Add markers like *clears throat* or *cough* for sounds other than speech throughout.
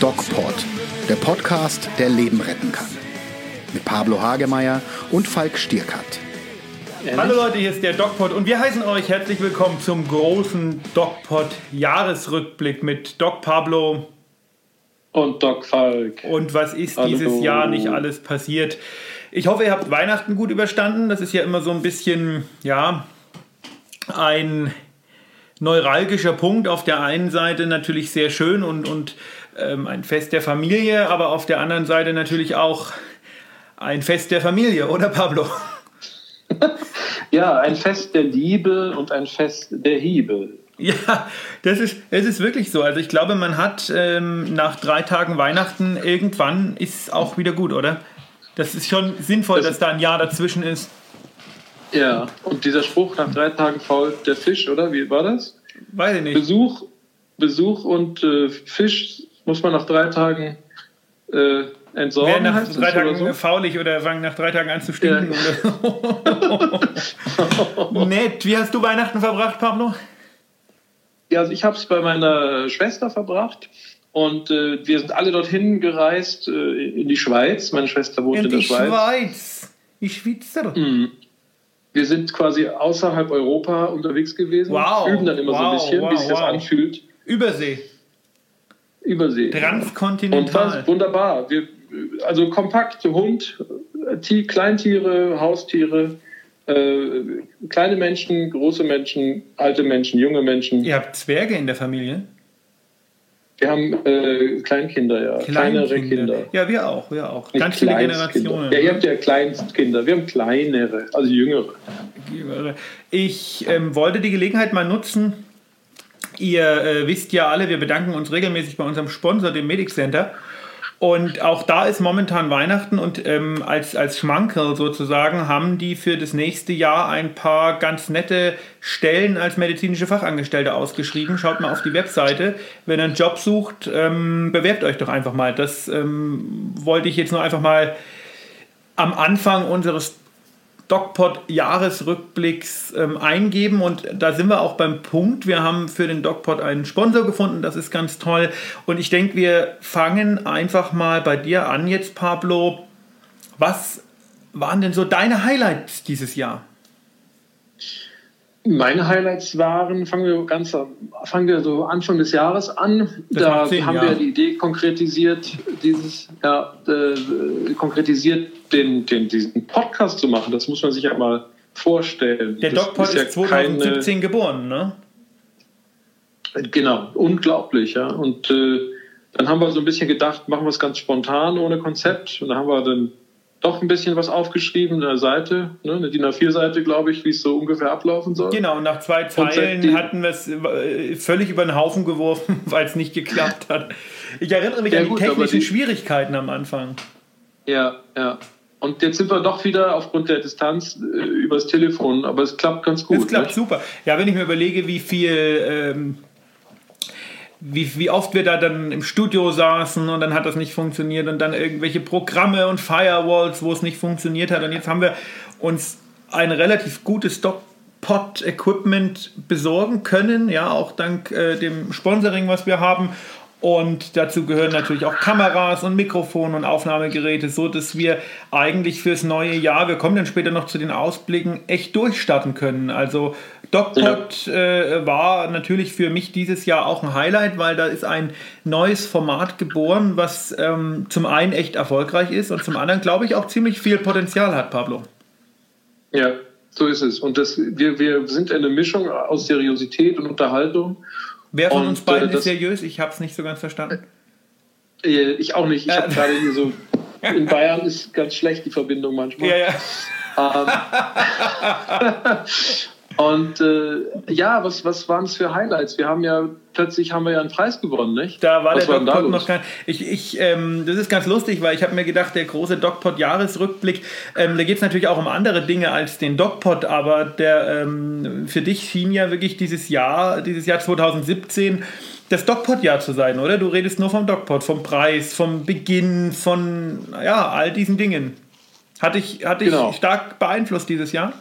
DocPod, der Podcast, der Leben retten kann. Mit Pablo Hagemeyer und Falk Stierkat. Hallo Leute, hier ist der DocPod und wir heißen euch herzlich willkommen zum großen DocPod Jahresrückblick mit Doc Pablo und Doc Falk. Und was ist Hallo. dieses Jahr nicht alles passiert? Ich hoffe, ihr habt Weihnachten gut überstanden. Das ist ja immer so ein bisschen, ja, ein neuralgischer Punkt. Auf der einen Seite natürlich sehr schön und, und ähm, ein Fest der Familie, aber auf der anderen Seite natürlich auch ein Fest der Familie, oder Pablo? *laughs* ja, ein Fest der Liebe und ein Fest der Hiebe. Ja, das ist, das ist wirklich so. Also ich glaube, man hat ähm, nach drei Tagen Weihnachten irgendwann ist auch wieder gut, oder? Das ist schon sinnvoll, das dass da ein Jahr dazwischen ist. Ja, und dieser Spruch nach drei Tagen fault der Fisch, oder? Wie war das? Weiß ich nicht. Besuch, Besuch und äh, Fisch muss man nach drei Tagen äh, entsorgen. Wer nach drei Tagen oder so? faulig oder fangen nach drei Tagen an zu stinken. Ja. *laughs* Nett. Wie hast du Weihnachten verbracht, Pablo? Ja, also ich habe es bei meiner Schwester verbracht. Und äh, wir sind alle dorthin gereist, äh, in die Schweiz. Meine Schwester wohnt in, in der Schweiz. In die Schweiz. Die Schweizer. Mhm. Wir sind quasi außerhalb Europa unterwegs gewesen. Wow. Üben dann immer wow, so ein bisschen, wow, wie sich das anfühlt. Übersee. Übersee. Transkontinental. Und war wunderbar. Wir, also kompakt, Hund, Kleintiere, Haustiere, äh, kleine Menschen, große Menschen, alte Menschen, junge Menschen. Ihr habt Zwerge in der Familie? Wir haben äh, Kleinkinder, ja. Kleinere Kinder. Ja, wir auch, wir auch. Nicht Ganz viele Generationen. Ja, ihr habt ja Kleinstkinder. Wir haben kleinere, also jüngere. Ich ähm, wollte die Gelegenheit mal nutzen. Ihr äh, wisst ja alle, wir bedanken uns regelmäßig bei unserem Sponsor, dem Medic Center. Und auch da ist momentan Weihnachten und ähm, als, als Schmankerl sozusagen haben die für das nächste Jahr ein paar ganz nette Stellen als medizinische Fachangestellte ausgeschrieben. Schaut mal auf die Webseite. Wenn ihr einen Job sucht, ähm, bewerbt euch doch einfach mal. Das ähm, wollte ich jetzt nur einfach mal am Anfang unseres DocPod Jahresrückblicks ähm, eingeben und da sind wir auch beim Punkt. Wir haben für den DocPod einen Sponsor gefunden, das ist ganz toll und ich denke, wir fangen einfach mal bei dir an jetzt, Pablo. Was waren denn so deine Highlights dieses Jahr? Meine Highlights waren, fangen wir ganz fangen wir so Anfang des Jahres an. Das da haben Jahre. wir die Idee konkretisiert, dieses ja, äh, konkretisiert, den, den, diesen Podcast zu machen. Das muss man sich ja mal vorstellen. Der DocPod ist, ja ist 2017 keine, geboren, ne? Genau, unglaublich, ja. Und äh, dann haben wir so ein bisschen gedacht, machen wir es ganz spontan, ohne Konzept. Und dann haben wir dann doch ein bisschen was aufgeschrieben, eine Seite, ne, eine DIN A4-Seite, glaube ich, wie es so ungefähr ablaufen soll. Genau, nach zwei Zeilen hatten wir es äh, völlig über den Haufen geworfen, *laughs* weil es nicht geklappt hat. Ich erinnere mich ja, an die technischen die, Schwierigkeiten am Anfang. Ja, ja. Und jetzt sind wir doch wieder aufgrund der Distanz äh, übers Telefon, aber es klappt ganz gut. Es klappt nicht? super. Ja, wenn ich mir überlege, wie viel ähm, wie, wie oft wir da dann im Studio saßen und dann hat das nicht funktioniert und dann irgendwelche Programme und Firewalls, wo es nicht funktioniert hat. Und jetzt haben wir uns ein relativ gutes Stockpot-Equipment besorgen können, ja, auch dank äh, dem Sponsoring, was wir haben. Und dazu gehören natürlich auch Kameras und Mikrofone und Aufnahmegeräte, so dass wir eigentlich fürs neue Jahr, wir kommen dann später noch zu den Ausblicken, echt durchstarten können. Also DocPod ja. äh, war natürlich für mich dieses Jahr auch ein Highlight, weil da ist ein neues Format geboren, was ähm, zum einen echt erfolgreich ist und zum anderen, glaube ich, auch ziemlich viel Potenzial hat, Pablo. Ja, so ist es. Und das, wir, wir sind eine Mischung aus Seriosität und Unterhaltung Wer von und, uns beiden äh, ist seriös? Ich habe es nicht so ganz verstanden. Äh, ich auch nicht. Ich habe gerade hier so. In *laughs* Bayern ist ganz schlecht die Verbindung manchmal. Ja, ja. Ähm, *laughs* und äh, ja, was, was waren es für Highlights? Wir haben ja plötzlich haben wir ja einen Preis gewonnen, nicht? Da war was der DocPod noch kein. Ich, ich, ähm, das ist ganz lustig, weil ich habe mir gedacht, der große DocPod-Jahresrückblick, ähm, da geht es natürlich auch um andere Dinge als den DocPod, aber der ähm, für dich schien ja wirklich dieses Jahr, dieses Jahr 2017 das DocPod-Jahr zu sein, oder? Du redest nur vom DocPod, vom Preis, vom Beginn, von ja, all diesen Dingen. Hat dich, hat dich genau. stark beeinflusst dieses Jahr?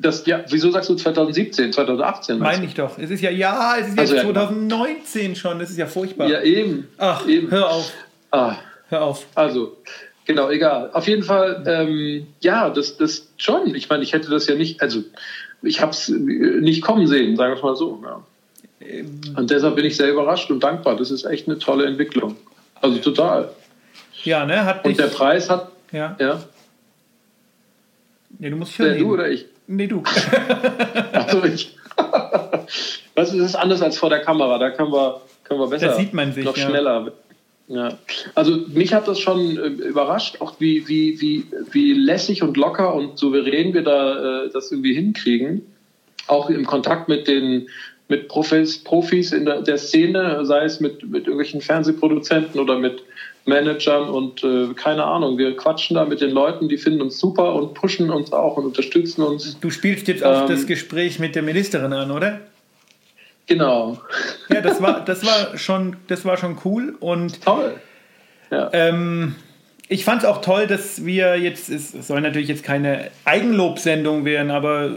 Das, ja, wieso sagst du 2017, 2018? Meine ich doch. Es ist ja, ja, es ist also, jetzt 2019 schon. Das ist ja furchtbar. Ja, eben. Ach, eben. hör auf. Ah. Hör auf. Also, genau, egal. Auf jeden Fall, ähm, ja, das, das schon. Ich meine, ich hätte das ja nicht, also ich habe es nicht kommen sehen, sagen wir es mal so. Ja. Ähm. Und deshalb bin ich sehr überrascht und dankbar. Das ist echt eine tolle Entwicklung. Also total. Ja, ne? Hat und der Preis hat. Ja. ja. Nee, du musst schon. Ja, du oder ich? Nee, du. also ich. das ist anders als vor der Kamera. Da können wir, können wir besser. Da sieht man sich. Noch ja. schneller. Ja. Also mich hat das schon äh, überrascht, auch wie, wie, wie, wie lässig und locker und souverän wir da äh, das irgendwie hinkriegen. Auch im Kontakt mit den mit Profis, Profis in der, der Szene, sei es mit, mit irgendwelchen Fernsehproduzenten oder mit Managern und äh, keine Ahnung. Wir quatschen da mit den Leuten, die finden uns super und pushen uns auch und unterstützen uns. Du spielst jetzt auch ähm, das Gespräch mit der Ministerin an, oder? Genau. Ja, das war, *laughs* das war schon, das war schon cool und toll. Ja. Ähm, ich fand es auch toll, dass wir jetzt, es soll natürlich jetzt keine Eigenlobsendung werden, aber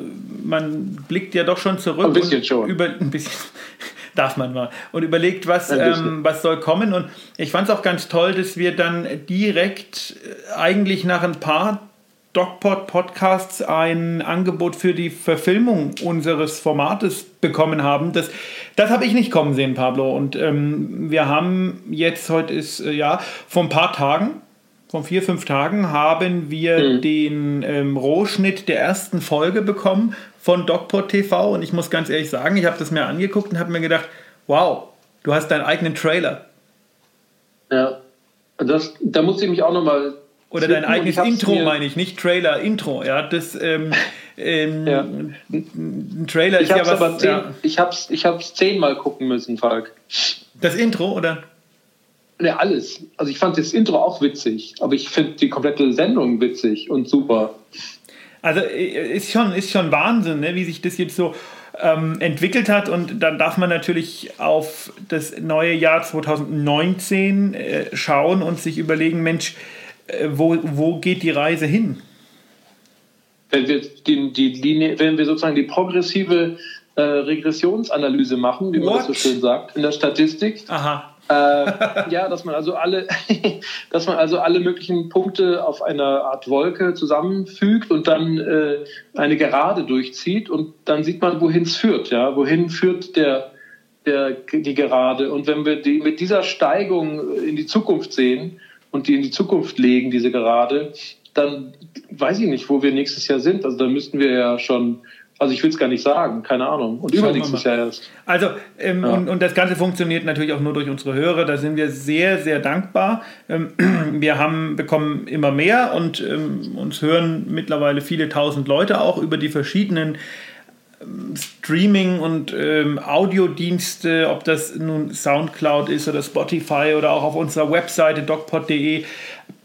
man blickt ja doch schon zurück. Ein bisschen schon. Über, *laughs* ein bisschen darf man mal. Und überlegt, was, ähm, was soll kommen. Und ich fand es auch ganz toll, dass wir dann direkt äh, eigentlich nach ein paar DocPod Podcasts ein Angebot für die Verfilmung unseres Formates bekommen haben. Das, das habe ich nicht kommen sehen, Pablo. Und ähm, wir haben jetzt, heute ist, äh, ja, vor ein paar Tagen, vor vier, fünf Tagen, haben wir mhm. den ähm, Rohschnitt der ersten Folge bekommen von DocPod TV. Und ich muss ganz ehrlich sagen, ich habe das mir angeguckt und habe mir gedacht, wow, du hast deinen eigenen Trailer. Ja, das, da muss ich mich auch nochmal oder dein eigenes Intro, meine ich, nicht Trailer, Intro. Ja, das ähm, *laughs* ähm, ja. ein Trailer ich ist ja was. Zehn, ja. Ich habe es ich hab's zehnmal gucken müssen, Falk. Das Intro, oder? Ja, alles. Also ich fand das Intro auch witzig, aber ich finde die komplette Sendung witzig und super. Also äh, ist schon, ist schon Wahnsinn, ne, wie sich das jetzt so ähm, entwickelt hat. Und dann darf man natürlich auf das neue Jahr 2019 äh, schauen und sich überlegen, Mensch, äh, wo, wo geht die Reise hin? Wenn wir, die, die Linie, wenn wir sozusagen die progressive äh, Regressionsanalyse machen, wie What? man das so schön sagt, in der Statistik. Aha. Äh, ja, dass man also alle, *laughs* dass man also alle möglichen Punkte auf einer Art Wolke zusammenfügt und dann äh, eine Gerade durchzieht und dann sieht man, wohin es führt. Ja, wohin führt der, der die Gerade? Und wenn wir die mit dieser Steigung in die Zukunft sehen, und die in die Zukunft legen, diese gerade, dann weiß ich nicht, wo wir nächstes Jahr sind. Also da müssten wir ja schon also ich will es gar nicht sagen, keine Ahnung. Und übernächstes Jahr erst. Also, ähm, ja. und, und das Ganze funktioniert natürlich auch nur durch unsere Hörer. Da sind wir sehr, sehr dankbar. Ähm, *clears throat* wir haben bekommen immer mehr und ähm, uns hören mittlerweile viele tausend Leute auch über die verschiedenen Streaming- und ähm, Audiodienste, ob das nun Soundcloud ist oder Spotify oder auch auf unserer Webseite docpod.de.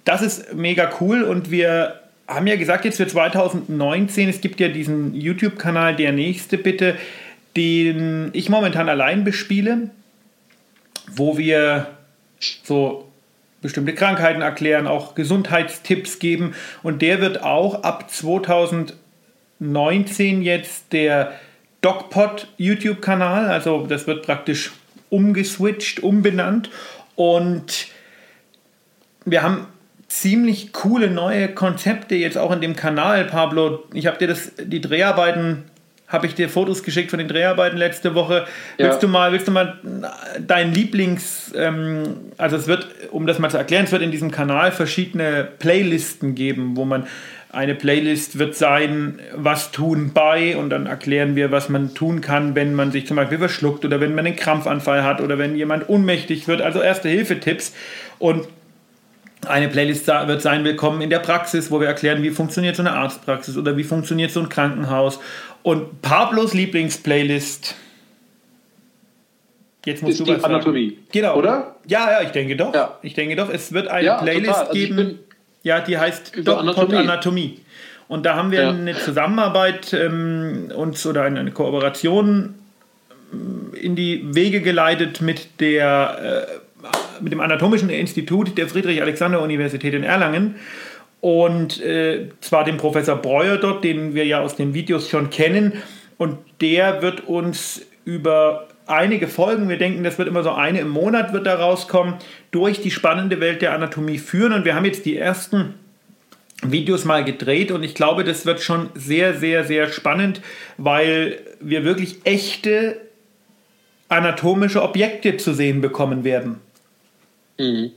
Das ist mega cool und wir haben ja gesagt, jetzt für 2019, es gibt ja diesen YouTube-Kanal Der Nächste bitte, den ich momentan allein bespiele, wo wir so bestimmte Krankheiten erklären, auch Gesundheitstipps geben und der wird auch ab 2019 19 jetzt der DocPod YouTube-Kanal. Also das wird praktisch umgeswitcht, umbenannt. Und wir haben ziemlich coole neue Konzepte jetzt auch in dem Kanal, Pablo. Ich habe dir das, die Dreharbeiten, habe ich dir Fotos geschickt von den Dreharbeiten letzte Woche. Ja. Willst du mal, willst du mal dein Lieblings, ähm, also es wird, um das mal zu erklären, es wird in diesem Kanal verschiedene Playlisten geben, wo man eine Playlist wird sein, was tun bei und dann erklären wir, was man tun kann, wenn man sich zum Beispiel verschluckt oder wenn man einen Krampfanfall hat oder wenn jemand ohnmächtig wird. Also Erste-Hilfe-Tipps und eine Playlist wird sein, willkommen in der Praxis, wo wir erklären, wie funktioniert so eine Arztpraxis oder wie funktioniert so ein Krankenhaus. Und Pablos Lieblingsplaylist. Jetzt musst ist du was die Anatomie. Sagen. Genau. Oder? Ja, ja, ich denke doch. Ja. Ich denke doch. Es wird eine ja, Playlist also geben ja, die heißt DocPod Anatomie. Und da haben wir ja. eine Zusammenarbeit ähm, uns oder eine, eine Kooperation ähm, in die Wege geleitet mit der äh, mit dem Anatomischen Institut der Friedrich-Alexander-Universität in Erlangen. und äh, zwar den Professor Breuer dort, den wir ja aus den Videos schon kennen. Und der wird uns über einige Folgen, wir denken, das wird immer so eine im Monat wird da rauskommen, durch die spannende Welt der Anatomie führen. Und wir haben jetzt die ersten Videos mal gedreht und ich glaube, das wird schon sehr, sehr, sehr spannend, weil wir wirklich echte anatomische Objekte zu sehen bekommen werden. Mhm.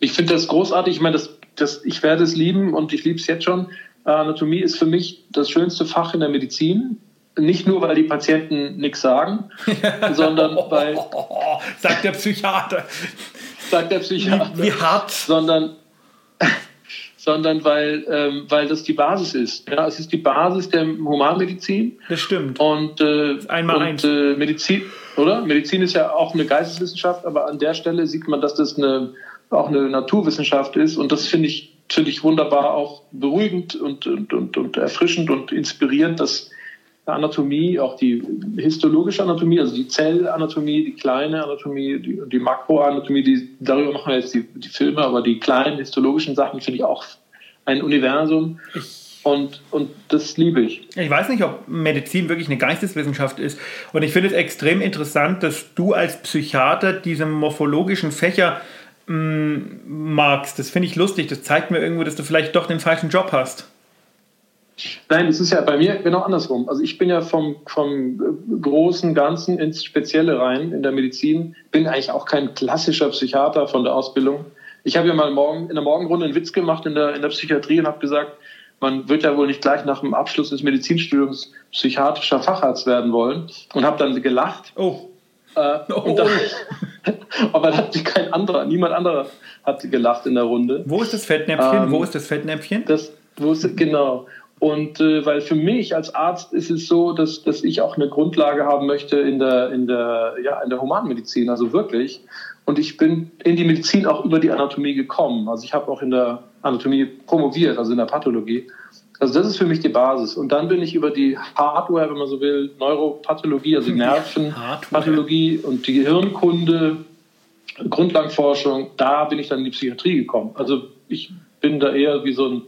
Ich finde das großartig. Ich meine, das, das, ich werde es lieben und ich liebe es jetzt schon. Anatomie ist für mich das schönste Fach in der Medizin. Nicht nur, weil die Patienten nichts sagen, *laughs* sondern weil. sagt der Psychiater. Sagt der Psychiater. Wie, wie hart. Sondern, sondern weil, ähm, weil das die Basis ist. Ja, es ist die Basis der Humanmedizin. Das stimmt. Und, äh, Einmal und eins. Äh, Medizin, oder? Medizin ist ja auch eine Geisteswissenschaft, aber an der Stelle sieht man, dass das eine, auch eine Naturwissenschaft ist. Und das finde ich, finde ich wunderbar auch beruhigend und, und, und, und erfrischend und inspirierend, dass Anatomie, auch die histologische Anatomie, also die Zellanatomie, die kleine Anatomie, die, die Makroanatomie, die, darüber machen wir jetzt die, die Filme, aber die kleinen histologischen Sachen finde ich auch ein Universum. Und, und das liebe ich. Ich weiß nicht, ob Medizin wirklich eine Geisteswissenschaft ist. Und ich finde es extrem interessant, dass du als Psychiater diese morphologischen Fächer mh, magst. Das finde ich lustig. Das zeigt mir irgendwo, dass du vielleicht doch den falschen Job hast. Nein, es ist ja bei mir genau andersrum. Also ich bin ja vom, vom großen Ganzen ins Spezielle rein in der Medizin, bin eigentlich auch kein klassischer Psychiater von der Ausbildung. Ich habe ja mal morgen, in der Morgenrunde einen Witz gemacht in der, in der Psychiatrie und habe gesagt, man wird ja wohl nicht gleich nach dem Abschluss des Medizinstudiums psychiatrischer Facharzt werden wollen und habe dann gelacht. Oh. Äh, Oh. und dann, *laughs* aber da hat kein anderer, niemand anderer hat gelacht in der Runde. Wo ist das Fettnäpfchen? Ähm, Wo ist das Fettnäpfchen? Das wusste genau. Und äh, weil für mich als Arzt ist es so, dass, dass ich auch eine Grundlage haben möchte in der, in der, ja, in der Humanmedizin, also wirklich. Und ich bin in die Medizin auch über die Anatomie gekommen. Also ich habe auch in der Anatomie promoviert, also in der Pathologie. Also das ist für mich die Basis. Und dann bin ich über die Hardware, wenn man so will, Neuropathologie, also *laughs* Nervenpathologie und die Gehirnkunde, Grundlagenforschung, da bin ich dann in die Psychiatrie gekommen. Also ich bin da eher wie so ein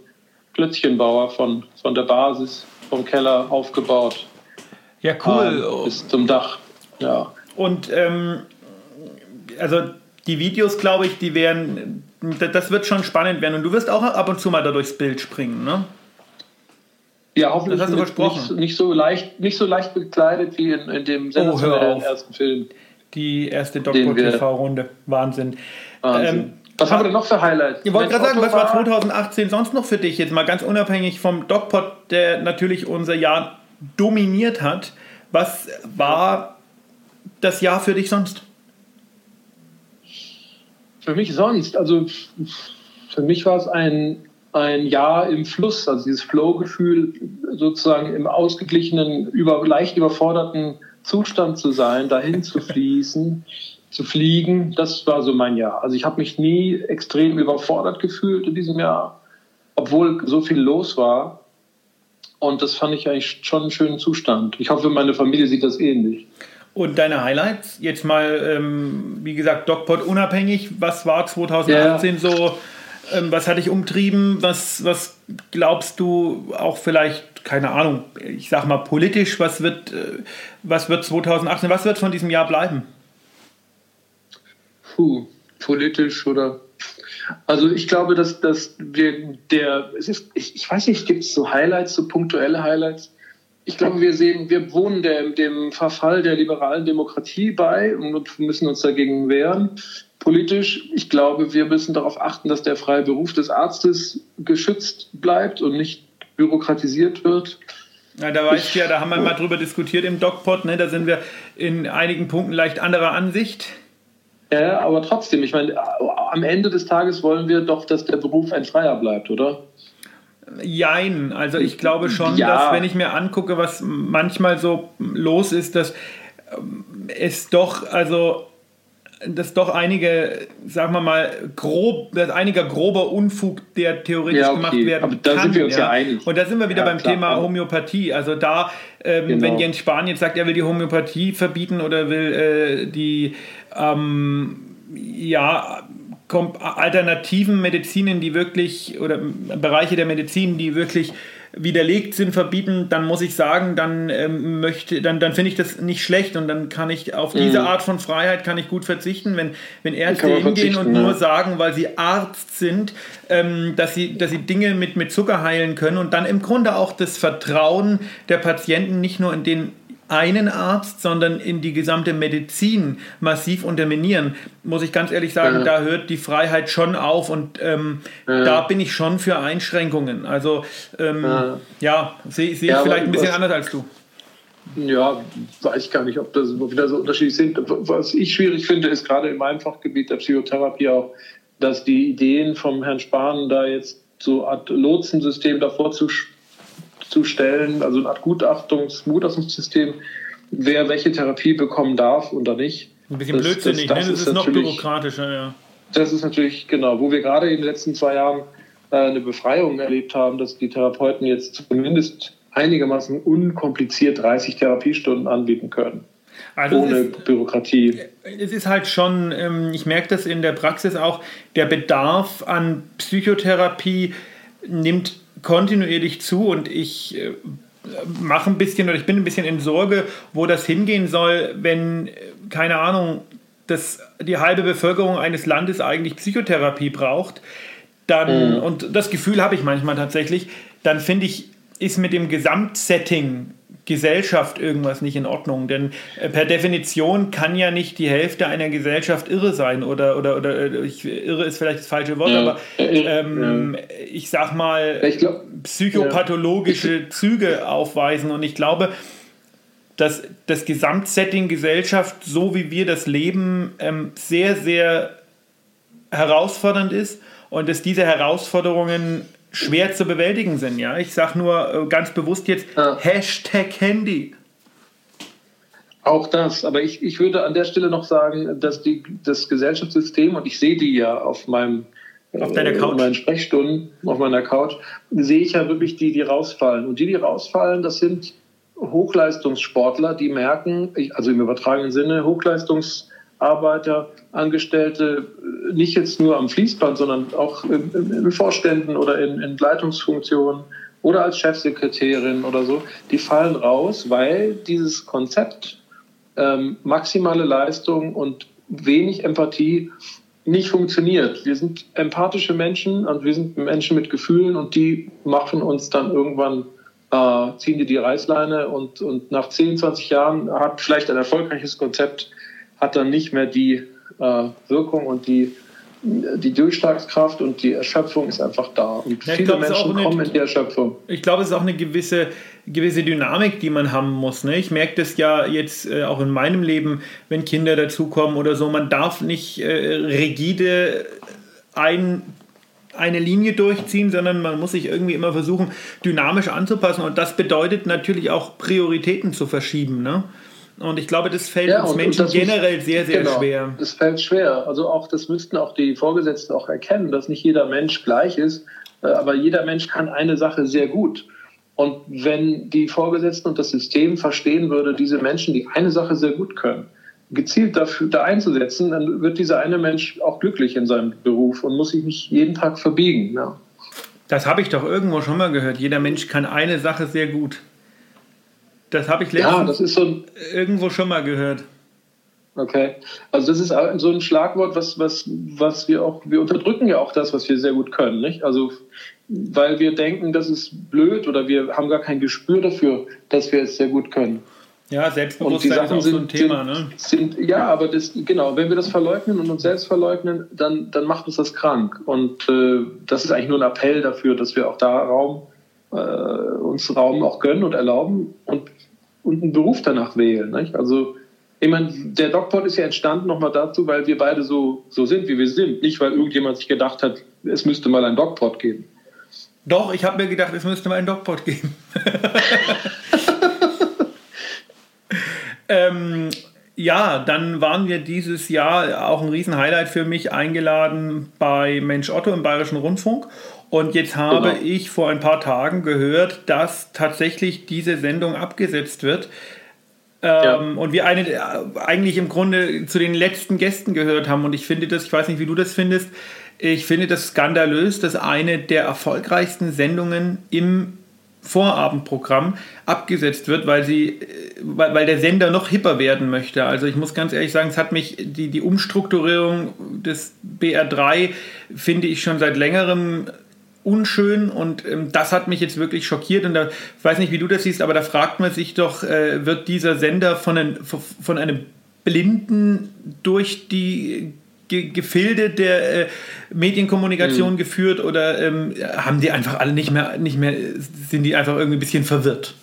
Klötzchenbauer von, von der Basis, vom Keller aufgebaut Ja, ähm, cool. bis zum Dach. Ja. Und ähm, also die Videos, glaube ich, die werden, das wird schon spannend werden. Und du wirst auch ab und zu mal da durchs Bild springen, ne? Ja, hoffentlich Das hast du nicht, versprochen. nicht, nicht, so leicht, nicht so leicht bekleidet wie in, in dem auf. ersten Film. Die erste Den Dr. wir- TV-Runde. Wahnsinn. Wahnsinn. Ähm, was haben wir denn noch für Highlights? Ich wollte gerade sagen, was war Otto 2018 sonst noch für dich? Jetzt mal ganz unabhängig vom DocPod, der natürlich unser Jahr dominiert hat. Was war das Jahr für dich sonst? Für mich sonst, also für mich war es ein, ein Jahr im Fluss, also dieses Flow-Gefühl, sozusagen im ausgeglichenen, über, leicht überforderten Zustand zu sein, dahin zu fließen, *laughs* zu fliegen, das war so mein Jahr. Also ich habe mich nie extrem überfordert gefühlt in diesem Jahr, obwohl so viel los war. Und das fand ich eigentlich schon einen schönen Zustand. Ich hoffe, meine Familie sieht das ähnlich. Und deine Highlights? Jetzt mal, ähm, wie gesagt, DocPod unabhängig. Was war 2018 so? Ähm, was hat dich umtrieben? Was, was glaubst du auch vielleicht, keine Ahnung, ich sag mal politisch, was wird, äh, was wird 2018, was wird von diesem Jahr bleiben? Puh, politisch oder. Also ich glaube, dass, dass wir der, es ist, ich, ich weiß nicht, gibt es so Highlights, so punktuelle Highlights? Ich glaube, wir sehen, wir wohnen der, dem Verfall der liberalen Demokratie bei und müssen uns dagegen wehren. Politisch, ich glaube, wir müssen darauf achten, dass der freie Beruf des Arztes geschützt bleibt und nicht bürokratisiert wird. Ja, da weißt du ja, da haben wir mal drüber diskutiert im DocPod, ne? da sind wir in einigen Punkten leicht anderer Ansicht. Ja, aber trotzdem, ich meine, am Ende des Tages wollen wir doch, dass der Beruf ein freier bleibt, oder? Jein, also ich glaube schon, Ja. dass wenn ich mir angucke, was manchmal so los ist, dass ähm, es doch, also dass doch einige, sagen wir mal, grob, dass einiger grober Unfug, der theoretisch Ja, okay. gemacht werden Aber da kann. sind wir uns ja einig. Und da sind wir wieder Ja, beim klar. Thema Homöopathie. Also da, ähm, Genau. wenn Jens Spahn jetzt sagt, er will die Homöopathie verbieten oder will äh, die, ähm, ja, alternativen Medizinen, die wirklich, oder Bereiche der Medizin, die wirklich widerlegt sind, verbieten, dann muss ich sagen, dann ähm, möchte, dann, dann finde ich das nicht schlecht und dann kann ich auf diese mhm. Art von Freiheit kann ich gut verzichten, wenn, wenn Ärzte hingehen und nur sagen, weil sie Arzt sind, ähm, dass sie, dass sie Dinge mit, mit Zucker heilen können und dann im Grunde auch das Vertrauen der Patienten nicht nur in den einen Arzt, sondern in die gesamte Medizin massiv unterminieren, muss ich ganz ehrlich sagen, ja. da hört die Freiheit schon auf und ähm, ja. da bin ich schon für Einschränkungen. Also ähm, ja, ja sehe seh ich vielleicht ein bisschen was, anders als du. Ja, weiß ich gar nicht, ob das wieder so unterschiedlich sind. Was ich schwierig finde, ist gerade in meinem Fachgebiet der Psychotherapie auch, dass die Ideen vom Herrn Spahn da jetzt so Art Lotsensystem davor zu zu stellen, also eine Art Gutachtungs Gutachtungssystem, wer welche Therapie bekommen darf oder nicht. Ein bisschen das, blödsinnig, das, das, ne? das ist, ist noch bürokratischer, ja. Das ist natürlich, genau, wo wir gerade in den letzten zwei Jahren äh, eine Befreiung erlebt haben, dass die Therapeuten jetzt zumindest einigermaßen unkompliziert 30 Therapiestunden anbieten können. Also ohne ist, Bürokratie. Es ist halt schon, ähm, ich merke das in der Praxis auch, der Bedarf an Psychotherapie nimmt kontinuierlich zu und ich äh, mache ein bisschen oder ich bin ein bisschen in Sorge, wo das hingehen soll, wenn, äh, keine Ahnung, dass die halbe Bevölkerung eines Landes eigentlich Psychotherapie braucht. Dann, mhm. und das Gefühl habe ich manchmal tatsächlich, dann finde ich, ist mit dem Gesamtsetting Gesellschaft irgendwas nicht in Ordnung. Denn äh, per Definition kann ja nicht die Hälfte einer Gesellschaft irre sein oder, oder, oder äh, ich, irre ist vielleicht das falsche Wort, ja, aber ähm, ja. ich sag mal, ich glaub, psychopathologische ja. Züge aufweisen. Und ich glaube, dass das Gesamtsetting Gesellschaft, so wie wir das leben, ähm, sehr, sehr herausfordernd ist und dass diese Herausforderungen schwer zu bewältigen sind. Ja? Ich sage nur äh, ganz bewusst jetzt ja. Hashtag Handy. Auch das, aber ich, ich würde an der Stelle noch sagen, dass die, das Gesellschaftssystem, und ich sehe die ja auf meinem auf deiner Couch. meinen Sprechstunden, auf meiner Couch, sehe ich ja wirklich die, die rausfallen. Und die, die rausfallen, das sind Hochleistungssportler, die merken, also im übertragenen Sinne, Hochleistungsarbeiter, Angestellte, nicht jetzt nur am Fließband, sondern auch in, Vorständen oder in, in Leitungsfunktionen oder als Chefsekretärin oder so, die fallen raus, weil dieses Konzept ähm, maximale Leistung und wenig Empathie nicht funktioniert. Wir sind empathische Menschen und wir sind Menschen mit Gefühlen und die machen uns dann irgendwann, äh, ziehen die die Reißleine und, und nach 10, 20 Jahren hat vielleicht ein erfolgreiches Konzept, hat dann nicht mehr die äh, Wirkung und die, die Durchschlagskraft und die Erschöpfung ist einfach da. Und ja, viele glaub, Menschen eine, kommen in die Erschöpfung. Ich glaube, es ist auch eine gewisse, gewisse Dynamik, die man haben muss. Ne? Ich merke das ja jetzt äh, auch in meinem Leben, wenn Kinder dazukommen oder so. Man darf nicht äh, rigide ein eine Linie durchziehen, sondern man muss sich irgendwie immer versuchen, dynamisch anzupassen. Und das bedeutet natürlich auch Prioritäten zu verschieben. Ne? Und ich glaube, das fällt ja, uns und, Menschen und generell muss, sehr, sehr genau, schwer. Das fällt schwer. Also auch, das müssten auch die Vorgesetzten auch erkennen, dass nicht jeder Mensch gleich ist, äh, aber jeder Mensch kann eine Sache sehr gut. Und wenn die Vorgesetzten und das System verstehen würde, diese Menschen, die eine Sache sehr gut können, gezielt dafür da einzusetzen, dann wird dieser eine Mensch auch glücklich in seinem Beruf und muss sich nicht jeden Tag verbiegen. Ja. Das habe ich doch irgendwo schon mal gehört. Jeder Mensch kann eine Sache sehr gut. Das habe ich letztens ja, das ist so irgendwo schon mal gehört. Okay, also das ist so ein Schlagwort, was, was, was wir auch, wir unterdrücken ja auch das, was wir sehr gut können, nicht? Also weil wir denken, das ist blöd oder wir haben gar kein Gespür dafür, dass wir es sehr gut können. Ja, Selbstbewusstsein ist auch sind, so ein Thema, ne? Sind, ja, aber das, genau, wenn wir das verleugnen und uns selbst verleugnen, dann, dann macht uns das krank. Und äh, das ist eigentlich nur ein Appell dafür, dass wir auch da Raum, äh, uns Raum auch gönnen und erlauben und und einen Beruf danach wählen. Nicht? Also ich meine, der DocPod ist ja entstanden nochmal dazu, weil wir beide so, so sind, wie wir sind. Nicht, weil irgendjemand sich gedacht hat, es müsste mal ein DocPod geben. Doch, ich habe mir gedacht, es müsste mal ein DocPod geben. *laughs* ähm, ja, dann waren wir dieses Jahr auch ein Riesenhighlight für mich eingeladen bei Mensch Otto im Bayerischen Rundfunk. Und jetzt habe genau. ich vor ein paar Tagen gehört, dass tatsächlich diese Sendung abgesetzt wird. Ja. Ähm, und wir eine, eigentlich im Grunde zu den letzten Gästen gehört haben. Und ich finde das, ich weiß nicht, wie du das findest, ich finde das skandalös, dass eine der erfolgreichsten Sendungen im Vorabendprogramm abgesetzt wird, weil sie, äh, weil, weil der Sender noch hipper werden möchte. Also ich muss ganz ehrlich sagen, es hat mich die, die Umstrukturierung des BR3 finde ich schon seit längerem unschön und ähm, das hat mich jetzt wirklich schockiert und da ich weiß nicht, wie du das siehst, aber da fragt man sich doch, äh, wird dieser Sender von, ein, von einem Blinden durch die Gefilde der äh, Medienkommunikation mhm. geführt oder ähm, haben die einfach alle nicht mehr, nicht mehr, sind die einfach irgendwie ein bisschen verwirrt?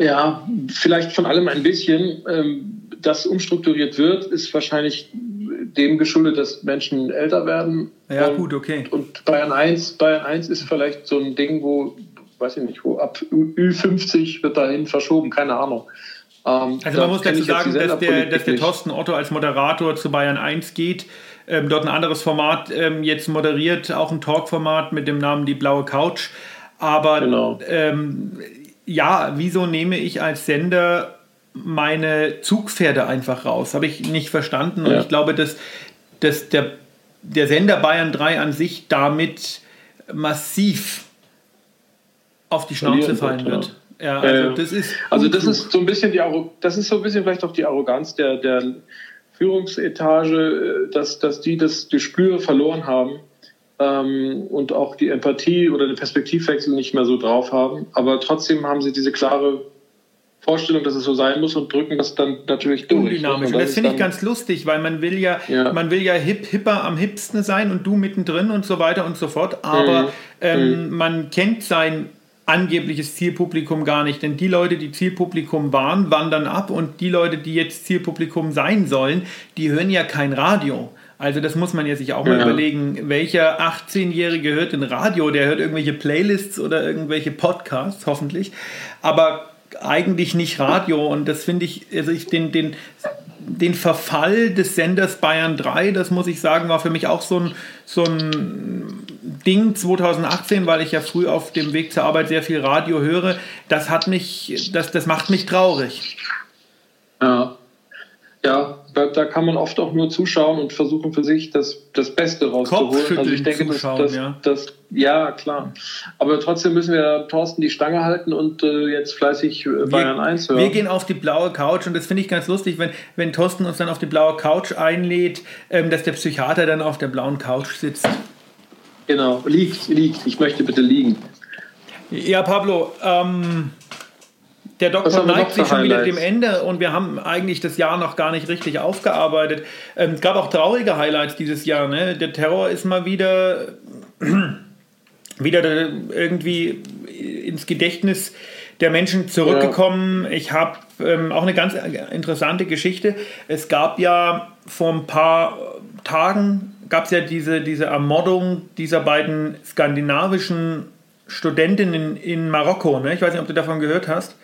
Ja, vielleicht von allem ein bisschen. Ähm, das umstrukturiert wird, ist wahrscheinlich dem geschuldet, dass Menschen älter werden. Ja, und, gut, okay. Und Bayern 1, Bayern 1 ist vielleicht so ein Ding, wo, weiß ich nicht, wo ab Ü50 wird dahin verschoben, keine Ahnung. Ähm, also man muss dazu sagen, dass der, dass der Thorsten Otto als Moderator zu Bayern 1 geht, ähm, dort ein anderes Format ähm, jetzt moderiert, auch ein Talkformat mit dem Namen Die Blaue Couch. Aber genau. Ja, wieso nehme ich als Sender meine Zugpferde einfach raus? Habe ich nicht verstanden. Und ja. ich glaube, dass, dass der, der Sender Bayern 3 an sich damit massiv auf die Schnauze fallen wird. Ja. Ja, also das ist also das ist so ein bisschen die das ist so ein bisschen vielleicht auch die Arroganz der der Führungsetage, dass dass die das Gespür verloren haben ähm, und auch die Empathie oder den Perspektivwechsel nicht mehr so drauf haben. Aber trotzdem haben sie diese klare Vorstellung, dass es so sein muss und drücken das dann natürlich durch. Undynamisch. Und das, finde ich ganz lustig, weil man will ja, ja, man will ja hip, hipper am hipsten sein und du mittendrin und so weiter und so fort. Aber mhm. Ähm, mhm. man kennt sein angebliches Zielpublikum gar nicht. Denn die Leute, die Zielpublikum waren, wandern ab und die Leute, die jetzt Zielpublikum sein sollen, die hören ja kein Radio. Also das muss man ja sich auch mal ja. überlegen, welcher 18-Jährige hört ein Radio, der hört irgendwelche Playlists oder irgendwelche Podcasts, hoffentlich, aber eigentlich nicht Radio und das finde ich, also ich den, den, den Verfall des Senders Bayern 3, das muss ich sagen, war für mich auch so ein, so ein Ding 2018, weil ich ja früh auf dem Weg zur Arbeit sehr viel Radio höre. Das hat mich, das, das macht mich traurig. Ja. Ja, da, da, kann man oft auch nur zuschauen und versuchen für sich das, das Beste rauszuholen. Also ich denke, das, das, ja. Das, ja, klar. Aber trotzdem müssen wir Thorsten die Stange halten und äh, jetzt fleißig äh, Bayern wir, 1 hören. Wir gehen auf die blaue Couch und das finde ich ganz lustig, wenn, wenn Thorsten uns dann auf die blaue Couch einlädt, ähm, dass der Psychiater dann auf der blauen Couch sitzt. Genau, liegt, liegt. Ich möchte bitte liegen. Ja, Pablo, ähm, der Doktor neigt sich schon wieder dem Ende und wir haben eigentlich das Jahr noch gar nicht richtig aufgearbeitet. Ähm, es gab auch traurige Highlights dieses Jahr. Ne? Der Terror ist mal wieder, *clears throat* wieder irgendwie ins Gedächtnis der Menschen zurückgekommen. Ja. Ich habe ähm, auch eine ganz interessante Geschichte. Es gab ja vor ein paar Tagen gab es ja diese, diese Ermordung dieser beiden skandinavischen Studentinnen in Marokko. Ne? Ich weiß nicht, ob du davon gehört hast.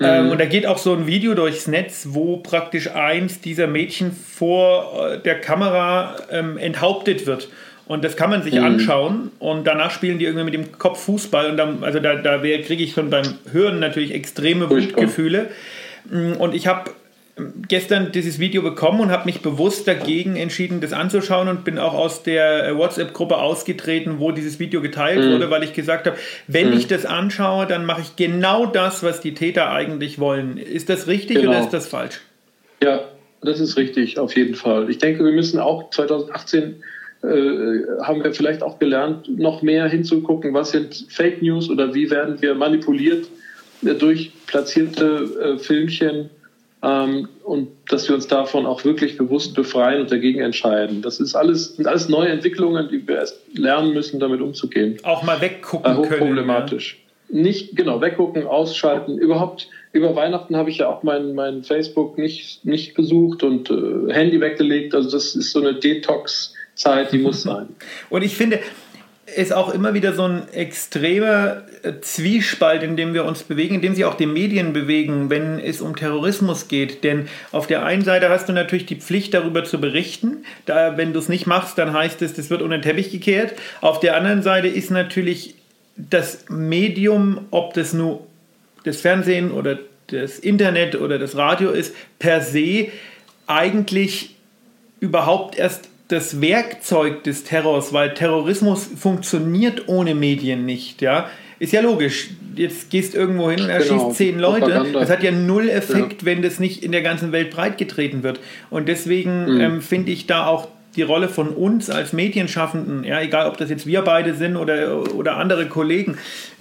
Ähm, mhm. und da geht auch so ein Video durchs Netz, wo praktisch eins dieser Mädchen vor äh, der Kamera ähm, enthauptet wird. Und das kann man sich mhm. anschauen und danach spielen die irgendwie mit dem Kopf Fußball und dann, also da, da kriege ich schon beim Hören natürlich extreme Wutgefühle. Mm, und ich habe gestern dieses Video bekommen und habe mich bewusst dagegen entschieden, das anzuschauen und bin auch aus der äh, WhatsApp-Gruppe ausgetreten, wo dieses Video geteilt mhm. wurde, weil ich gesagt habe, wenn mhm. ich das anschaue, dann mache ich genau das, was die Täter eigentlich wollen. Ist das richtig genau. oder ist das falsch? Ja, das ist richtig, auf jeden Fall. Ich denke, wir müssen auch 2018 äh, haben wir vielleicht auch gelernt, noch mehr hinzugucken, was sind Fake News oder wie werden wir manipuliert äh, durch platzierte äh, Filmchen ähm, und dass wir uns davon auch wirklich bewusst befreien und dagegen entscheiden. Das ist alles, sind alles neue Entwicklungen, die wir erst lernen müssen, damit umzugehen. Auch mal weggucken äh, hochproblematisch. Ja. Nicht, genau, weggucken, ausschalten. Überhaupt, über Weihnachten habe ich ja auch mein, mein Facebook nicht, nicht besucht und äh, Handy weggelegt. Also das ist so eine Detox-Zeit, die muss *laughs* sein. Und ich finde, ist auch immer wieder so ein extremer äh, Zwiespalt, in dem wir uns bewegen, in dem sich auch die Medien bewegen, wenn es um Terrorismus geht. Denn auf der einen Seite hast du natürlich die Pflicht, darüber zu berichten. Da, wenn du es nicht machst, dann heißt es, das wird unter den Teppich gekehrt. Auf der anderen Seite ist natürlich das Medium, ob das nur das Fernsehen oder das Internet oder das Radio ist per se eigentlich überhaupt erst das Werkzeug des Terrors, weil Terrorismus funktioniert ohne Medien nicht, ja. Ist ja logisch. Jetzt gehst irgendwo hin und erschießt genau, zehn Leute. Propaganda. Das hat ja null Effekt, ja. wenn das nicht in der ganzen Welt breitgetreten wird. Und deswegen mhm. ähm, finde ich da auch die Rolle von uns als Medienschaffenden, ja, egal ob das jetzt wir beide sind oder, oder andere Kollegen,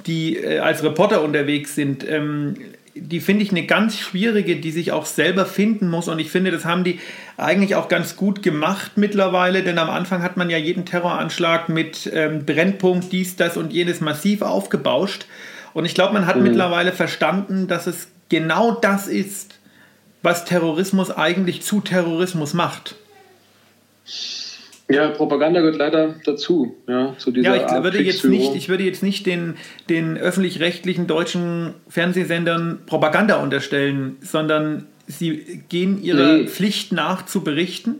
die äh, als Reporter unterwegs sind, ähm, die finde ich eine ganz schwierige, die sich auch selber finden muss. Und ich finde, das haben die eigentlich auch ganz gut gemacht mittlerweile, denn am Anfang hat man ja jeden Terroranschlag mit ähm, Brennpunkt, dies, das und jenes massiv aufgebauscht. Und ich glaube, man hat mhm. mittlerweile verstanden, dass es genau das ist, was Terrorismus eigentlich zu Terrorismus macht. Ja, Propaganda gehört leider dazu, ja, zu dieser ja, ich Art würde jetzt nicht, ich würde jetzt nicht den, den öffentlich-rechtlichen deutschen Fernsehsendern Propaganda unterstellen, sondern sie gehen ihrer nee. Pflicht nach zu berichten.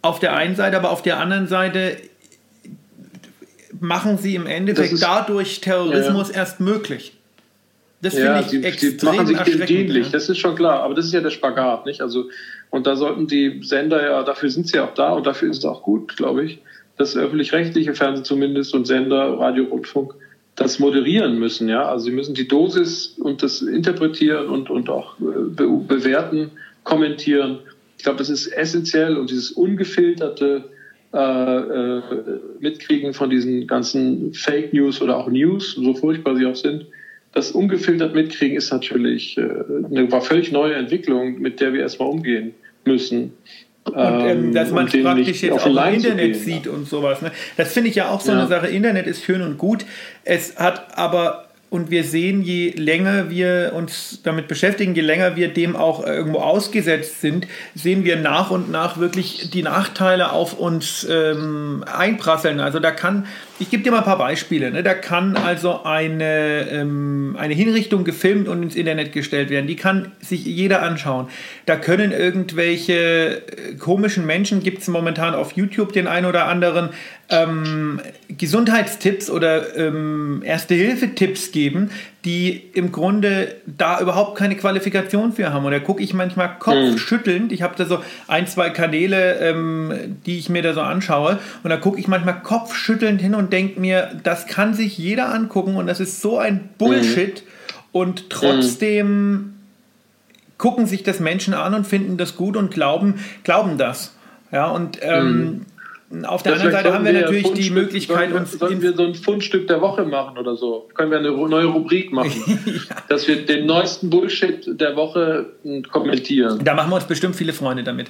Auf der einen Seite, aber auf der anderen Seite machen sie im Endeffekt dadurch Terrorismus ja. erst möglich. Das ja, finde ich sie, extrem sie machen sich dem dienlich, ja. das ist schon klar. Aber das ist ja der Spagat, nicht? Also und da sollten die Sender ja, dafür sind sie auch da und dafür ist es auch gut, glaube ich, dass öffentlich-rechtliche Fernsehen zumindest und Sender, Radio, Rundfunk das moderieren müssen. Ja? Also sie müssen die Dosis und das interpretieren und, und auch äh, be bewerten, kommentieren. Ich glaube, das ist essentiell und dieses ungefilterte äh, äh, Mitkriegen von diesen ganzen Fake News oder auch News, so furchtbar sie auch sind, das ungefiltert mitkriegen ist natürlich äh, eine völlig neue Entwicklung, mit der wir erstmal umgehen müssen. Und ähm, ähm dass man praktisch jetzt auch im Internet sieht und sowas. Ne? Das finde ich ja auch so ja. eine Sache. Internet ist schön und gut. Es hat aber und wir sehen, je länger wir uns damit beschäftigen, je länger wir dem auch irgendwo ausgesetzt sind, sehen wir nach und nach wirklich die Nachteile auf uns ähm, einprasseln. Also da kann, ich gebe dir mal ein paar Beispiele, ne? da kann also eine, ähm, eine Hinrichtung gefilmt und ins Internet gestellt werden. Die kann sich jeder anschauen. Da können irgendwelche äh, komischen Menschen, gibt es momentan auf YouTube den einen oder anderen, ähm, Gesundheitstipps oder ähm, Erste-Hilfe-Tipps geben, die im Grunde da überhaupt keine Qualifikation für haben. Und da gucke ich manchmal kopfschüttelnd. Ich habe da so ein, zwei Kanäle, ähm, die ich mir da so anschaue. Und da gucke ich manchmal kopfschüttelnd hin und denke mir, das kann sich jeder angucken und das ist so ein Bullshit. Und trotzdem gucken sich das Menschen an und finden das gut und glauben, glauben das. Ja, und ähm, mhm. Auf der anderen Seite haben wir natürlich Fundstück, die Möglichkeit, sollen, uns. Sollen wir so ein Fundstück der Woche machen oder so? Können wir eine neue Rubrik machen? *laughs* ja. Dass wir den neuesten Bullshit der Woche hm, kommentieren. Da machen wir uns bestimmt viele Freunde damit.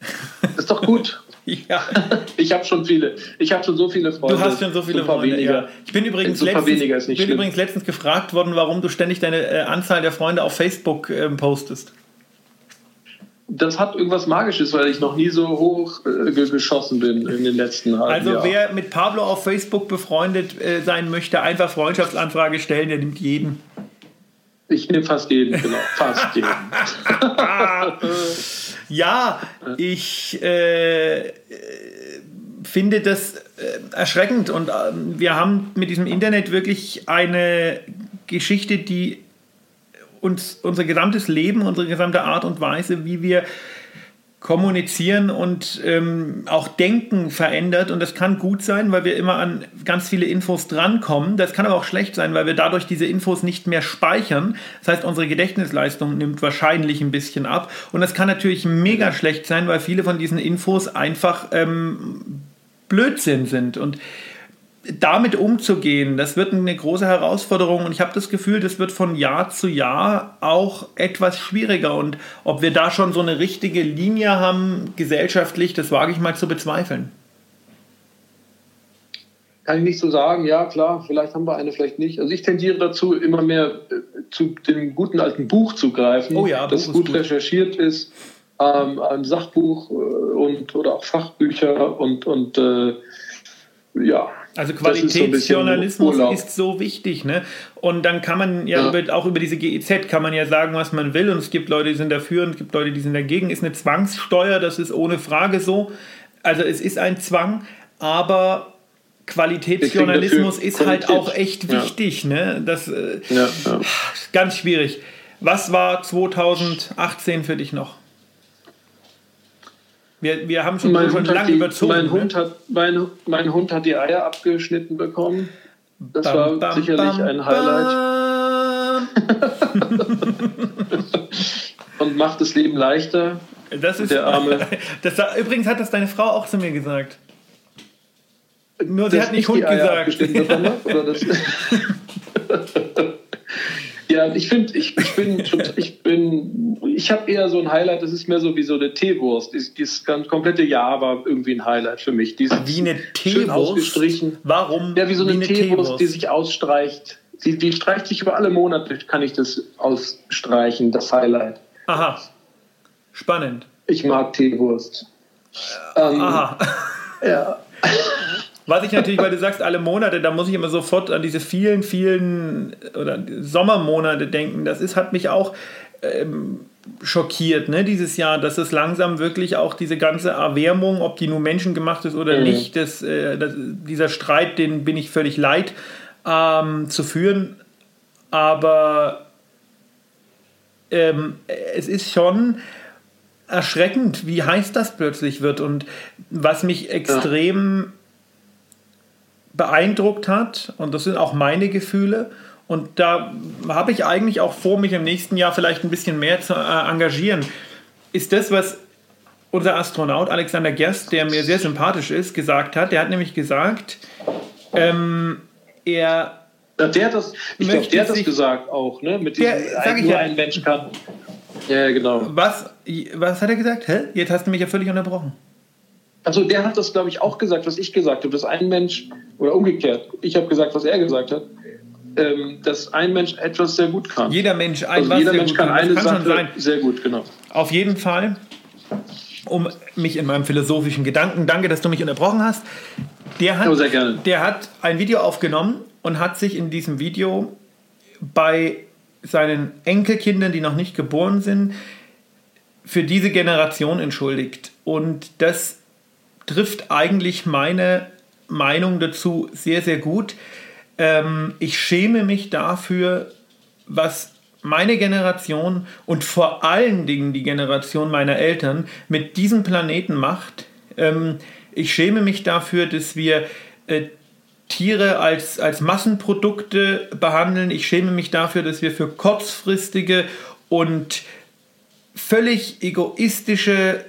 *laughs* Ist doch gut. ja. *laughs* Ich habe schon viele. Ich habe schon so viele Freunde. Du hast schon so viele Freunde. Ja. Ich bin übrigens, letztens, bin übrigens letztens gefragt worden, warum du ständig deine äh, Anzahl der Freunde auf Facebook äh, postest das hat irgendwas Magisches, weil ich noch nie so hoch äh, geschossen bin in den letzten halben Also Jahr. wer mit Pablo auf Facebook befreundet äh, sein möchte, einfach Freundschaftsanfrage stellen, der nimmt jeden. Ich nehme fast jeden, genau, *laughs* fast jeden. *laughs* ja, ich äh, finde das äh, erschreckend und ähm, wir haben mit diesem Internet wirklich eine Geschichte, die uns unser gesamtes Leben, unsere gesamte Art und Weise, wie wir kommunizieren und ähm, auch denken verändert. Und das kann gut sein, weil wir immer an ganz viele Infos drankommen. Das kann aber auch schlecht sein, weil wir dadurch diese Infos nicht mehr speichern. Das heißt, unsere Gedächtnisleistung nimmt wahrscheinlich ein bisschen ab. Und das kann natürlich mega schlecht sein, weil viele von diesen Infos einfach ähm, Blödsinn sind. Und damit umzugehen, das wird eine große Herausforderung und ich habe das Gefühl, das wird von Jahr zu Jahr auch etwas schwieriger und ob wir da schon so eine richtige Linie haben gesellschaftlich, das wage ich mal zu bezweifeln. Kann ich nicht so sagen, ja klar, vielleicht haben wir eine, vielleicht nicht. Also ich tendiere dazu, immer mehr äh, zu dem guten alten Buch zu greifen, oh ja, das gut, gut, recherchiert ist, ähm, ein Sachbuch äh, und oder auch Fachbücher und, und äh, ja, also Qualitätsjournalismus ist so, ist so, wichtig, ne? Und dann kann man ja, ja. Über, auch über diese GEZ kann man ja sagen, was man will. Und es gibt Leute, die sind dafür und es gibt Leute, die sind dagegen. Ist eine Zwangssteuer, das ist ohne Frage so. Also es ist ein Zwang, aber Qualitätsjournalismus ist halt auch echt wichtig, ja. ne? Das äh, ja, ganz schwierig. Was war 2018 für dich noch? Wir, wir haben schon, mein schon lange die, überzogen. Mein, ne? Hund hat, mein, mein Hund hat die Eier abgeschnitten bekommen. Das bam, war bam, sicherlich bam, ein Highlight. *laughs* Und macht das Leben leichter. Das ist der Arme. *laughs* Das, übrigens hat das deine Frau auch zu mir gesagt. Nur sie hat nicht Hund gesagt. Oder das *laughs* ja, ich finde, ich, ich bin, ich bin, ich habe eher so ein Highlight, das ist mehr so wie so eine Teewurst. Das komplette Jahr war irgendwie ein Highlight für mich. Die wie eine Teewurst? ausgestrichen. Warum? Ja, wie so eine, wie eine Teewurst, Teewurst, die sich ausstreicht. Die, die streicht sich über alle Monate, kann ich das ausstreichen, das Highlight. Aha. Spannend. Ich mag Teewurst. Ähm, Aha. *laughs* Ja. Was ich natürlich, weil du sagst, alle Monate, da muss ich immer sofort an diese vielen, vielen oder Sommermonate denken. Das ist, hat mich auch ähm, schockiert, ne, dieses Jahr, dass es langsam wirklich auch diese ganze Erwärmung, ob die nur menschengemacht ist oder mhm. nicht, das, äh, das, dieser Streit, den bin ich völlig leid ähm, zu führen. Aber ähm, es ist schon erschreckend, wie heiß das plötzlich wird. Und was mich extrem ja. Beeindruckt hat, und das sind auch meine Gefühle, und da habe ich eigentlich auch vor, mich im nächsten Jahr vielleicht ein bisschen mehr zu äh, engagieren, ist das, was unser Astronaut Alexander Gerst, der mir sehr sympathisch ist, gesagt hat. Der hat nämlich gesagt, ähm, er ja, der hat das, ich glaube, der hat das gesagt auch, ne? Mit diesem, der, nur ja. ein Mensch kann. Ja, genau. Was, was hat er gesagt? Hä? Jetzt hast du mich ja völlig unterbrochen. Also der hat das, glaube ich, auch gesagt, was ich gesagt habe, dass ein Mensch, oder umgekehrt, ich habe gesagt, was er gesagt hat, ähm, dass ein Mensch etwas sehr gut kann. Jeder Mensch ein also was jeder Mensch kann, kann eine kann Sache sehr gut, genau. Auf jeden Fall, um mich in meinem philosophischen Gedanken, danke, dass du mich unterbrochen hast, der hat, oh, der hat ein Video aufgenommen und hat sich in diesem Video bei seinen Enkelkindern, die noch nicht geboren sind, für diese Generation entschuldigt. Und das trifft eigentlich meine Meinung dazu sehr, sehr gut. Ähm, ich schäme mich dafür, was meine Generation und vor allen Dingen die Generation meiner Eltern mit diesem Planeten macht. Ähm, ich schäme mich dafür, dass wir äh, Tiere als, als Massenprodukte behandeln. Ich schäme mich dafür, dass wir für kurzfristige und völlig egoistische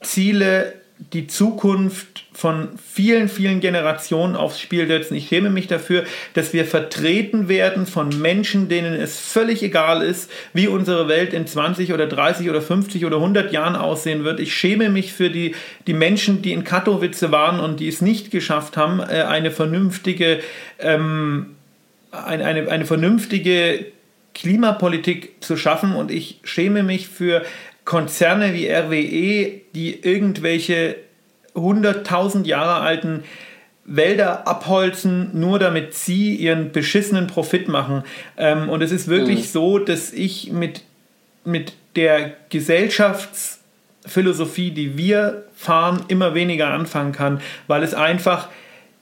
Ziele die Zukunft von vielen, vielen Generationen aufs Spiel setzen. Ich schäme mich dafür, dass wir vertreten werden von Menschen, denen es völlig egal ist, wie unsere Welt in 20 oder 30 oder 50 oder 100 Jahren aussehen wird. Ich schäme mich für die, die Menschen, die in Katowice waren und die es nicht geschafft haben, äh, eine vernünftige, ähm, eine, eine, eine vernünftige Klimapolitik zu schaffen. Und ich schäme mich für Konzerne wie RWE, die irgendwelche 100.000 Jahre alten Wälder abholzen, nur damit sie ihren beschissenen Profit machen. Ähm, und es ist wirklich mhm. so, dass ich mit, mit der Gesellschaftsphilosophie, die wir fahren, immer weniger anfangen kann, weil es einfach,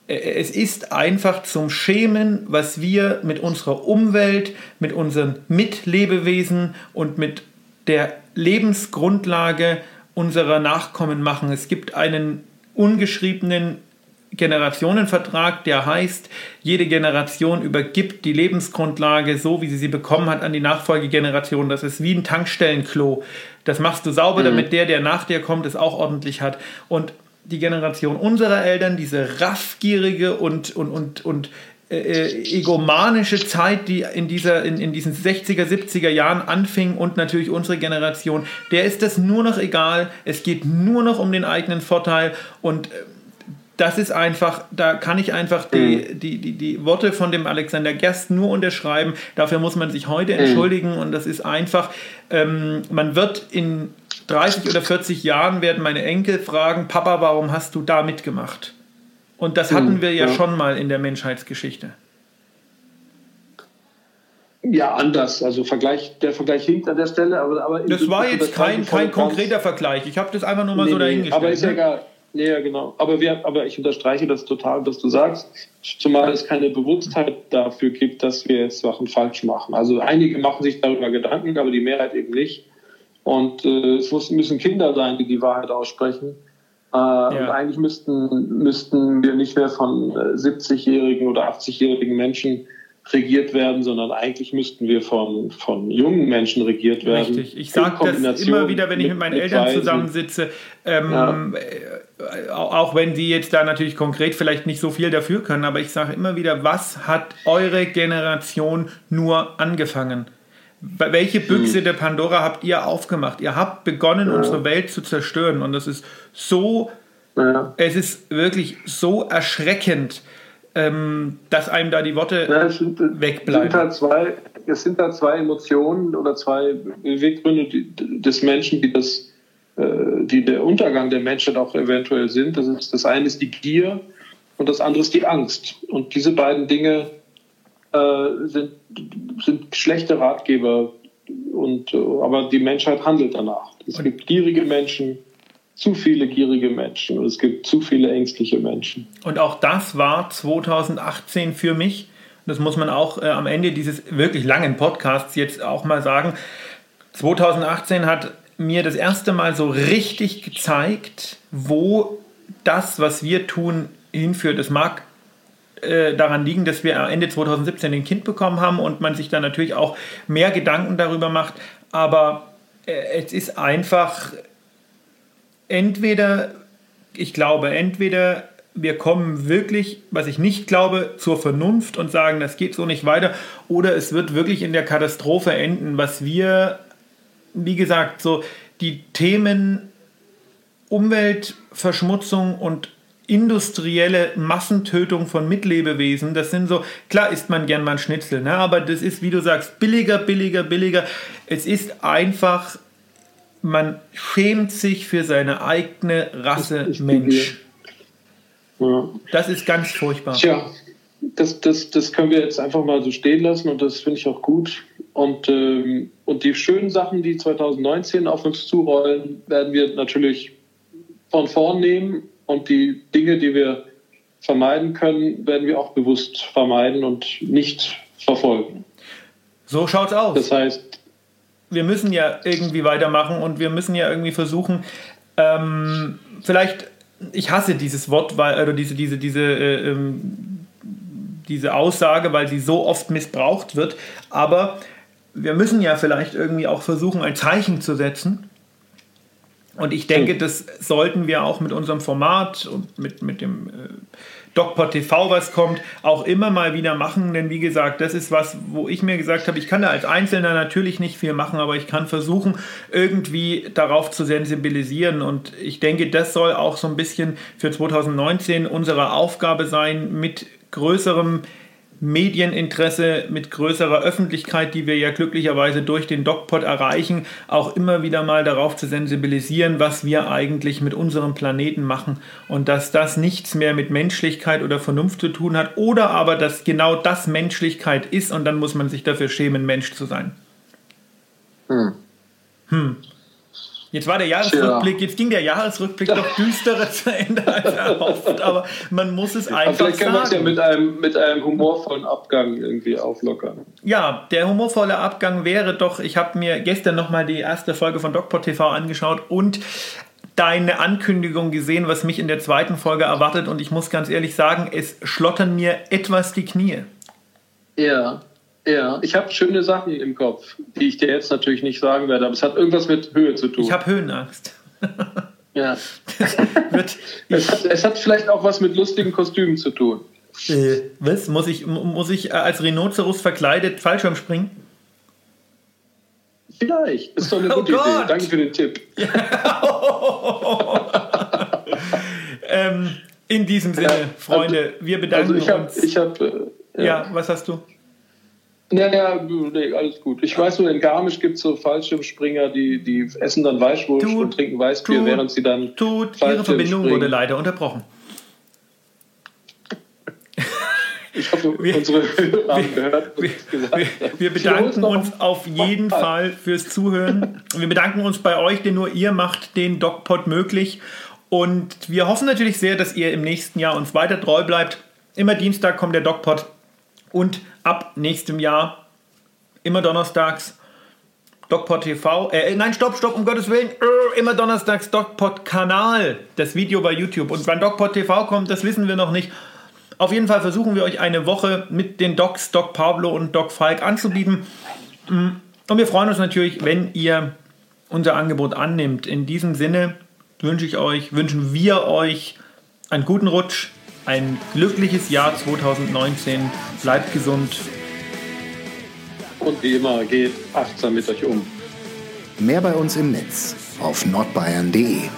äh, es ist einfach zum Schämen, was wir mit unserer Umwelt, mit unseren Mitlebewesen und mit der Lebensgrundlage unserer Nachkommen machen. Es gibt einen ungeschriebenen Generationenvertrag, der heißt, jede Generation übergibt die Lebensgrundlage so, wie sie sie bekommen hat, an die Nachfolgegeneration. Das ist wie ein Tankstellenklo. Das machst du sauber, mhm. damit der, der nach dir kommt, es auch ordentlich hat. Und die Generation unserer Eltern, diese raffgierige und, und, und, und äh, egomanische Zeit, die in, dieser, in, in diesen 60er, 70er Jahren anfing und natürlich unsere Generation, der ist das nur noch egal. Es geht nur noch um den eigenen Vorteil und äh, das ist einfach, da kann ich einfach die, mhm. die, die, die Worte von dem Alexander Gerst nur unterschreiben. Dafür muss man sich heute mhm. entschuldigen und das ist einfach, ähm, man wird in 30 oder 40 Jahren werden meine Enkel fragen, Papa, warum hast du da mitgemacht? Und das hatten hm, wir ja, ja, schon mal in der Menschheitsgeschichte. Ja, anders. Also Vergleich, der Vergleich hinkt an der Stelle, aber, aber das war jetzt kein, kein konkreter Vergleich. Ich habe das einfach nur mal nee, so dahingestellt. aber ist ja ne? egal. Ja, genau. Aber, wir, aber ich unterstreiche das total, was du sagst, zumal es keine Bewusstheit dafür gibt, dass wir jetzt Sachen falsch machen. Also einige machen sich darüber Gedanken, aber die Mehrheit eben nicht. Und äh, es müssen Kinder sein, die die Wahrheit aussprechen. Äh, ja. Und eigentlich müssten, müssten wir nicht mehr von 70-jährigen äh, oder 80-jährigen Menschen regiert werden, sondern eigentlich müsten wir von, von jungen Menschen regiert werden. Richtig. Ich sage das immer wieder, wenn ich mit meinen mit Eltern zusammensitze, ähm, ja. Äh, auch wenn die jetzt da natürlich konkret vielleicht nicht so viel dafür können, aber ich sage immer wieder, was hat eure Generation nur angefangen? Welche Büchse der Pandora habt ihr aufgemacht? Ihr habt begonnen, ja. unsere Welt zu zerstören und das ist so, ja. es ist wirklich so erschreckend, ähm, dass einem da die Worte ja, es sind, wegbleiben. Sind halt zwei, es sind da zwei Emotionen oder zwei Beweggründe des Menschen, die das, äh, die der Untergang der Menschheit auch eventuell sind. Das, ist, das eine ist die Gier und das andere ist die Angst. Und diese beiden Dinge äh, sind, sind schlechte Ratgeber. Und, äh, aber die Menschheit handelt danach. Es gibt gierige Menschen, zu viele gierige Menschen und es gibt zu viele ängstliche Menschen. Und auch das war 2018 für mich. Das muss man auch äh, am Ende dieses wirklich langen Podcasts jetzt auch mal sagen. 2018 hat mir das erste Mal so richtig gezeigt, wo das, was wir tun, hinführt. Es mag äh, daran liegen, dass wir Ende 2017 ein Kind bekommen haben und man sich dann natürlich auch mehr Gedanken darüber macht. Aber äh, es ist einfach entweder, ich glaube, entweder wir kommen wirklich, was ich nicht glaube, zur Vernunft und sagen, das geht so nicht weiter, oder es wird wirklich in der Katastrophe enden, was wir, wie gesagt, so die Themen Umweltverschmutzung und industrielle Massentötung von Mitlebewesen, das sind so, klar isst man gern mal ein Schnitzel, ne? aber das ist, wie du sagst, billiger, billiger, billiger. Es ist einfach man schämt sich für seine eigene Rasse ich, ich Mensch. Ja. Das ist ganz furchtbar. Tja, das, das, das können wir jetzt einfach mal so stehen lassen und das finde ich auch gut. Und, ähm, und die schönen Sachen, die 2019 auf uns zurollen, werden wir natürlich von vorn nehmen und die Dinge, die wir vermeiden können, werden wir auch bewusst vermeiden und nicht verfolgen. So schaut's aus. Das heißt, wir müssen ja irgendwie weitermachen und wir müssen ja irgendwie versuchen, ähm, vielleicht, ich hasse dieses Wort, weil, oder diese, diese, diese, äh, ähm, diese Aussage, weil sie so oft missbraucht wird, aber wir müssen ja vielleicht irgendwie auch versuchen, ein Zeichen zu setzen. Und ich denke, das sollten wir auch mit unserem Format und mit, mit dem äh, DocPod TV was kommt, auch immer mal wieder machen. Denn wie gesagt, das ist was, wo ich mir gesagt habe, ich kann da als Einzelner natürlich nicht viel machen, aber ich kann versuchen, irgendwie darauf zu sensibilisieren. Und ich denke, das soll auch so ein bisschen für 2019 unsere Aufgabe sein, mit größerem Medieninteresse mit größerer Öffentlichkeit, die wir ja glücklicherweise durch den DocPod erreichen, auch immer wieder mal darauf zu sensibilisieren, was wir eigentlich mit unserem Planeten machen und dass das nichts mehr mit Menschlichkeit oder Vernunft zu tun hat oder aber, dass genau das Menschlichkeit ist und dann muss man sich dafür schämen, Mensch zu sein. Hm. Hm. Jetzt war der Jahresrückblick, jetzt ging der Jahresrückblick doch düsterer *laughs* zu Ende als erhofft, aber man muss es einfach aber vielleicht kann man es ja mit einem, mit einem humorvollen Abgang irgendwie auflockern. Ja, der humorvolle Abgang wäre doch, ich habe mir gestern nochmal die erste Folge von DocPod TV angeschaut und deine Ankündigung gesehen, was mich in der zweiten Folge erwartet und ich muss ganz ehrlich sagen, es schlottern mir etwas die Knie. Ja. Ja, ich habe schöne Sachen im Kopf, die ich dir jetzt natürlich nicht sagen werde, aber es hat irgendwas mit Höhe zu tun. Ich habe Höhenangst. *laughs* ja. es, hat, es, hat, vielleicht auch was mit lustigen Kostümen zu tun. Äh, was? Muss ich, muss ich äh, als Rhinoceros verkleidet Fallschirm springen? Vielleicht. Das ist doch eine *laughs* oh gute Gott. Idee. Danke für den Tipp. *laughs* ähm, in diesem Sinne, Freunde, wir bedanken also ich hab, uns. Ich hab, äh, ja. ja, was hast du? Naja, nee, alles gut. Ich weiß nur, in Garmisch gibt es so Fallschirmspringer, die, die essen dann Weißwurst tut, und trinken Weißbier, tut, während sie dann. Tut, ihre Verbindung wurde leider unterbrochen. Ich hoffe, *laughs* wir, unsere Hörer haben gehört, wir, wir, wir bedanken uns auf jeden Fall fürs Zuhören. Wir bedanken uns bei euch, denn nur ihr macht den DocPod möglich. Und wir hoffen natürlich sehr, dass ihr im nächsten Jahr uns weiter treu bleibt. Immer Dienstag kommt der DocPod und ab nächstem Jahr immer donnerstags DocPod TV. Äh, nein, stopp, stopp, um Gottes Willen. Äh, immer donnerstags DocPod Kanal. Das Video bei YouTube. Und wann DocPod TV kommt, das wissen wir noch nicht. Auf jeden Fall versuchen wir euch eine Woche mit den Docs, Doc Pablo und Doc Falk anzubieten. Mm, und wir freuen uns natürlich, wenn ihr unser Angebot annimmt. In diesem Sinne wünsche ich euch, wünschen wir euch einen guten Rutsch, ein glückliches Jahr 2019. Bleibt gesund. Und wie immer, geht achtsam mit euch um. Mehr bei uns im Netz auf nordbayern.de.